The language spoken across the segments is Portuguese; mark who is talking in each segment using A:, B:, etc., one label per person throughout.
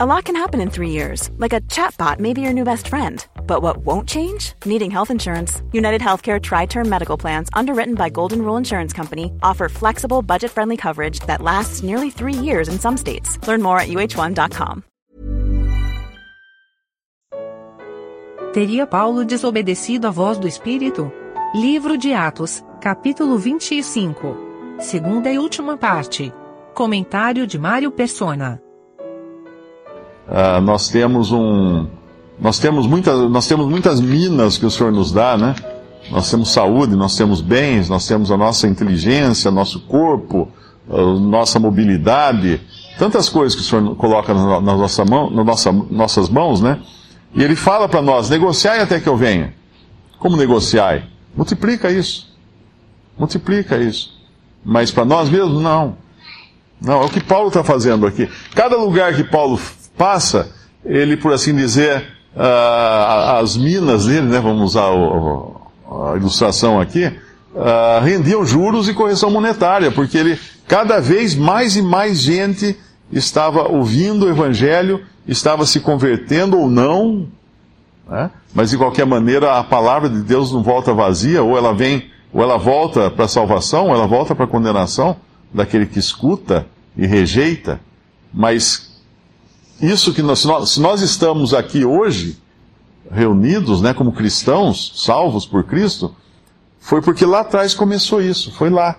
A: A lot can happen in three years, like a chatbot may be your new best friend. But what won't change? Needing health insurance. United Healthcare Tri Term Medical Plans, underwritten by Golden Rule Insurance Company, offer flexible, budget friendly coverage that lasts nearly three years in some states. Learn more at uh1.com.
B: Teria Paulo desobedecido à voz do Espírito? Livro de Atos, capítulo 25. Segunda e última parte. Comentário de Mário Persona.
C: Uh, nós temos um, nós temos muitas, nós temos muitas minas que o Senhor nos dá, né? Nós temos saúde, nós temos bens, nós temos a nossa inteligência, nosso corpo, nossa mobilidade, tantas coisas que o Senhor coloca na, na nossa mão, nas nossa, nossas mãos, né? E Ele fala para nós: negociai até que eu venha. Como negociai? Multiplica isso. Multiplica isso. Mas para nós mesmos, não. Não, é o que Paulo está fazendo aqui. Cada lugar que Paulo passa, ele, por assim dizer, uh, as minas dele, né, vamos usar o, a ilustração aqui, uh, rendiam juros e correção monetária, porque ele, cada vez mais e mais gente estava ouvindo o Evangelho, estava se convertendo ou não, né? mas de qualquer maneira a palavra de Deus não volta vazia, ou ela vem, ou ela volta para a salvação, ou ela volta para a condenação daquele que escuta e rejeita, mas isso que nós, se nós, estamos aqui hoje, reunidos, né, como cristãos, salvos por Cristo, foi porque lá atrás começou isso, foi lá.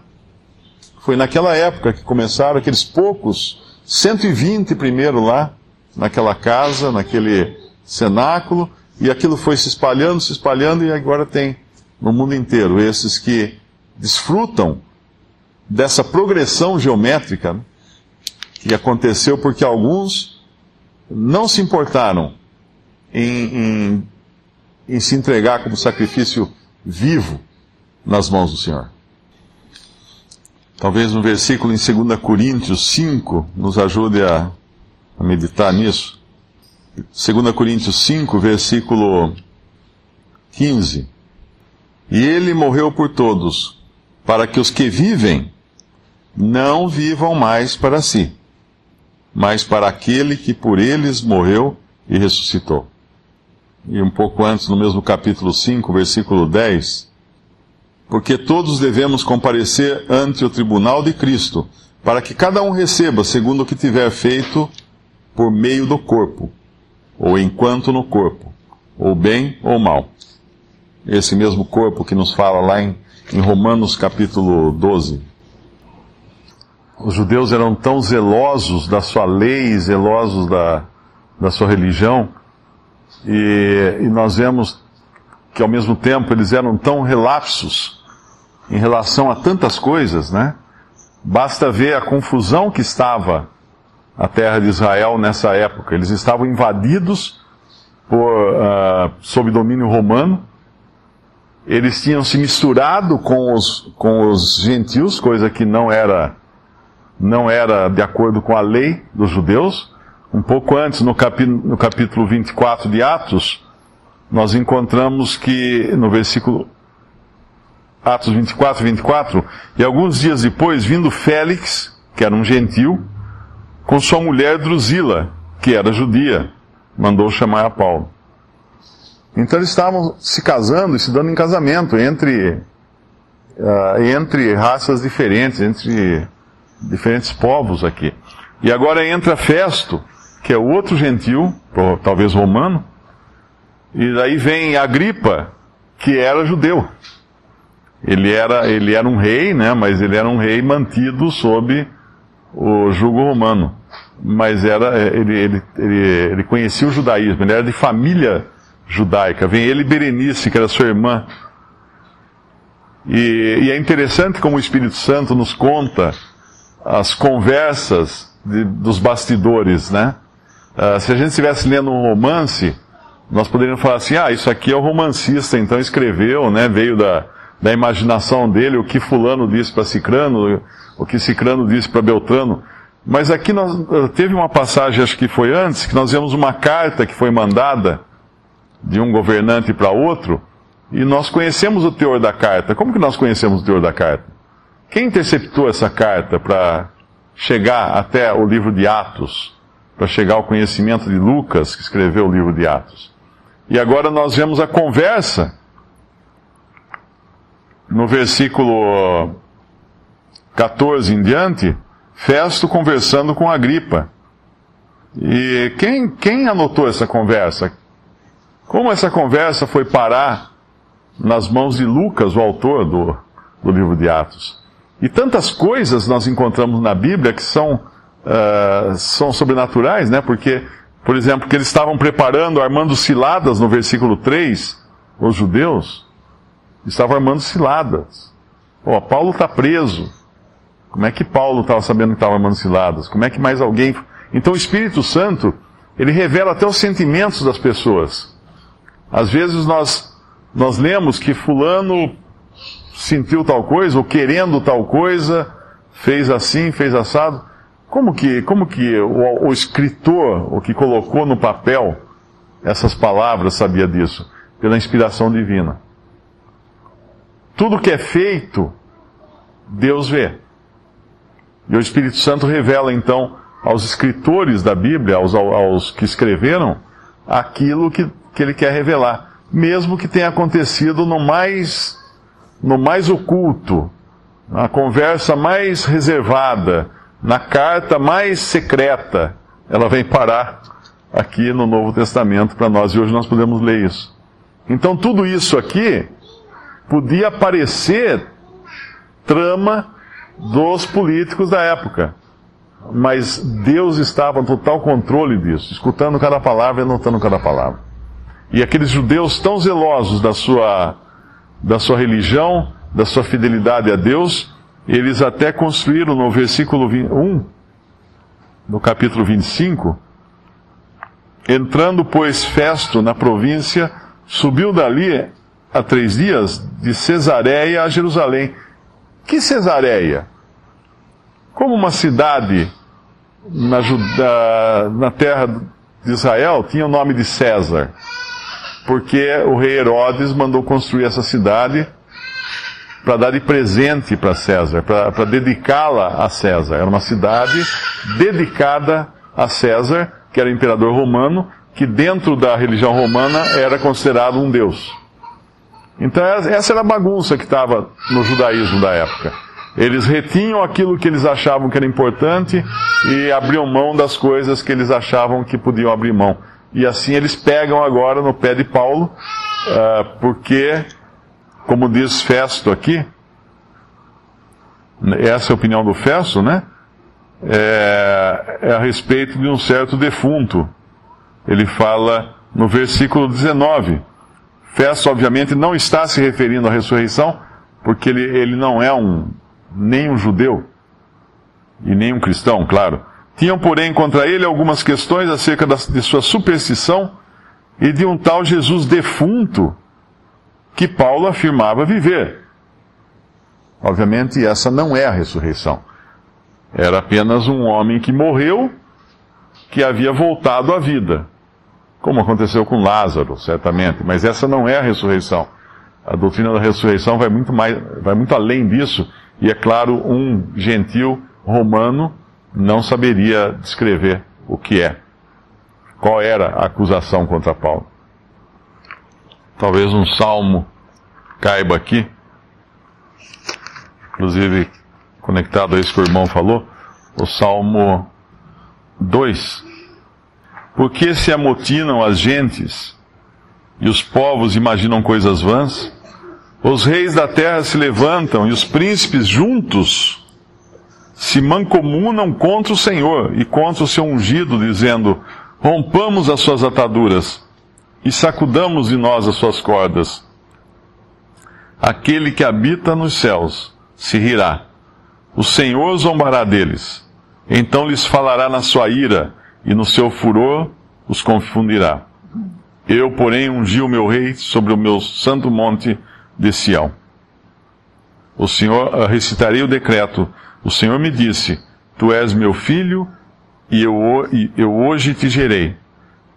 C: Foi naquela época que começaram aqueles poucos, 120 primeiro lá, naquela casa, naquele cenáculo, e aquilo foi se espalhando, se espalhando, e agora tem no mundo inteiro esses que desfrutam dessa progressão geométrica né, que aconteceu porque alguns não se importaram em, em, em se entregar como sacrifício vivo nas mãos do Senhor. Talvez um versículo em 2 Coríntios 5 nos ajude a, a meditar nisso. 2 Coríntios 5, versículo 15. E ele morreu por todos, para que os que vivem não vivam mais para si, mas para aquele que por eles morreu e ressuscitou. E um pouco antes, no mesmo capítulo 5, versículo 10, porque todos devemos comparecer ante o tribunal de Cristo, para que cada um receba segundo o que tiver feito por meio do corpo, ou enquanto no corpo, ou bem ou mal. Esse mesmo corpo que nos fala lá em, em Romanos capítulo 12 os judeus eram tão zelosos da sua lei, zelosos da, da sua religião, e, e nós vemos que ao mesmo tempo eles eram tão relapsos em relação a tantas coisas, né? Basta ver a confusão que estava a terra de Israel nessa época. Eles estavam invadidos por, uh, sob domínio romano. Eles tinham se misturado com os, com os gentios, coisa que não era não era de acordo com a lei dos judeus. Um pouco antes, no, capítulo, no capítulo 24 de Atos, nós encontramos que, no versículo Atos 24, 24, e alguns dias depois, vindo Félix, que era um gentil, com sua mulher Drusila, que era judia, mandou chamar a Paulo. Então eles estavam se casando e se dando em casamento entre, uh, entre raças diferentes, entre diferentes povos aqui. E agora entra Festo, que é outro gentil, talvez romano, e daí vem Agripa, que era judeu. Ele era, ele era um rei, né, mas ele era um rei mantido sob o jugo romano. Mas era, ele, ele, ele, ele conhecia o judaísmo, ele era de família judaica. Vem ele Berenice, que era sua irmã. E, e é interessante como o Espírito Santo nos conta as conversas de, dos bastidores, né? Uh, se a gente estivesse lendo um romance, nós poderíamos falar assim, ah, isso aqui é o romancista, então escreveu, né? Veio da, da imaginação dele, o que fulano disse para Cicrano, o que Cicrano disse para Beltrano. Mas aqui nós, ah, teve uma passagem, acho que foi antes, que nós vemos uma carta que foi mandada de um governante para outro, e nós conhecemos o teor da carta. Como que nós conhecemos o teor da carta? Quem interceptou essa carta para chegar até o livro de Atos, para chegar ao conhecimento de Lucas, que escreveu o livro de Atos. E agora nós vemos a conversa no versículo 14 em diante, Festo conversando com Agripa. E quem, quem anotou essa conversa? Como essa conversa foi parar nas mãos de Lucas, o autor do, do livro de Atos? E tantas coisas nós encontramos na Bíblia que são, uh, são sobrenaturais, né? Porque, por exemplo, que eles estavam preparando, armando ciladas no versículo 3, os judeus estavam armando ciladas. Ó, Paulo está preso. Como é que Paulo estava sabendo que estava armando ciladas? Como é que mais alguém. Então o Espírito Santo, ele revela até os sentimentos das pessoas. Às vezes nós, nós lemos que Fulano sentiu tal coisa, ou querendo tal coisa, fez assim, fez assado. Como que, como que o, o escritor, o que colocou no papel essas palavras, sabia disso? Pela inspiração divina. Tudo que é feito, Deus vê. E o Espírito Santo revela então aos escritores da Bíblia, aos, aos que escreveram, aquilo que, que ele quer revelar, mesmo que tenha acontecido no mais, no mais oculto, na conversa mais reservada, na carta mais secreta, ela vem parar aqui no Novo Testamento para nós e hoje nós podemos ler isso. Então tudo isso aqui podia parecer trama dos políticos da época. Mas Deus estava no total controle disso, escutando cada palavra e anotando cada palavra. E aqueles judeus tão zelosos da sua, da sua religião, da sua fidelidade a Deus, eles até construíram no versículo 1, no capítulo 25, entrando, pois, Festo na província, subiu dali há três dias de Cesareia a Jerusalém. Que Cesareia? Como uma cidade na, na terra de Israel tinha o nome de César, porque o rei Herodes mandou construir essa cidade para dar de presente para César, para dedicá-la a César. Era uma cidade dedicada a César, que era imperador romano, que dentro da religião romana era considerado um deus. Então essa era a bagunça que estava no judaísmo da época. Eles retinham aquilo que eles achavam que era importante e abriam mão das coisas que eles achavam que podiam abrir mão. E assim eles pegam agora no pé de Paulo, uh, porque, como diz Festo aqui, essa é a opinião do Festo, né? É, é a respeito de um certo defunto. Ele fala no versículo 19. Festo, obviamente, não está se referindo à ressurreição, porque ele, ele não é um, nem um judeu, e nem um cristão, claro. Tinham, porém, contra ele algumas questões acerca de sua superstição e de um tal Jesus defunto que Paulo afirmava viver. Obviamente, essa não é a ressurreição. Era apenas um homem que morreu, que havia voltado à vida como aconteceu com Lázaro, certamente, mas essa não é a ressurreição. A doutrina da ressurreição vai muito, mais, vai muito além disso, e é claro, um gentil romano não saberia descrever o que é. Qual era a acusação contra Paulo? Talvez um salmo caiba aqui, inclusive conectado a isso que o irmão falou, o salmo 2, por que se amotinam as gentes e os povos imaginam coisas vãs? Os reis da terra se levantam e os príncipes juntos se mancomunam contra o Senhor e contra o seu ungido, dizendo: Rompamos as suas ataduras e sacudamos de nós as suas cordas. Aquele que habita nos céus se rirá. O Senhor zombará deles. Então lhes falará na sua ira e no seu furor os confundirá. Eu, porém, ungi o meu rei sobre o meu santo monte de Sião. O Senhor, uh, recitarei o decreto. O Senhor me disse, Tu és meu filho, e eu, e eu hoje te gerei.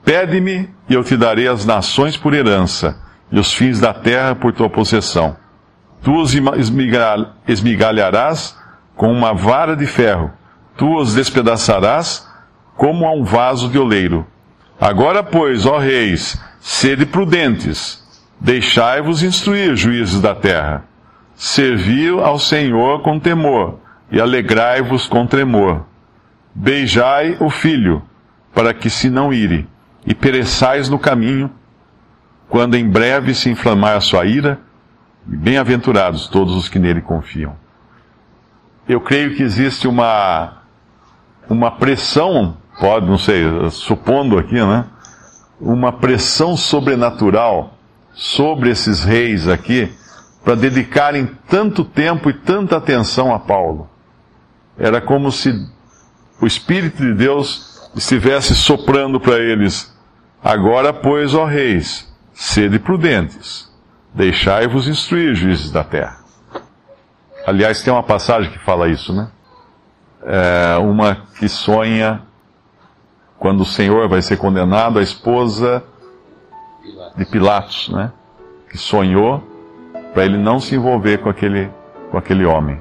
C: Pede-me, e eu te darei as nações por herança, e os fins da terra por tua possessão. Tu os esmigalharás com uma vara de ferro, tu os despedaçarás como a um vaso de oleiro. Agora, pois, ó reis, sede prudentes, deixai-vos instruir, juízes da terra. Servi ao Senhor com temor, e alegrai-vos com tremor. Beijai o filho, para que se não ire, e pereçais no caminho, quando em breve se inflamar a sua ira, e bem-aventurados todos os que nele confiam. Eu creio que existe uma, uma pressão, pode, não sei, supondo aqui, né? Uma pressão sobrenatural sobre esses reis aqui, para dedicarem tanto tempo e tanta atenção a Paulo. Era como se o Espírito de Deus estivesse soprando para eles: Agora, pois, ó reis, sede prudentes, deixai-vos instruir, juízes da terra. Aliás, tem uma passagem que fala isso, né? É uma que sonha quando o Senhor vai ser condenado, a esposa de Pilatos, né? Que sonhou para ele não se envolver com aquele, com aquele homem.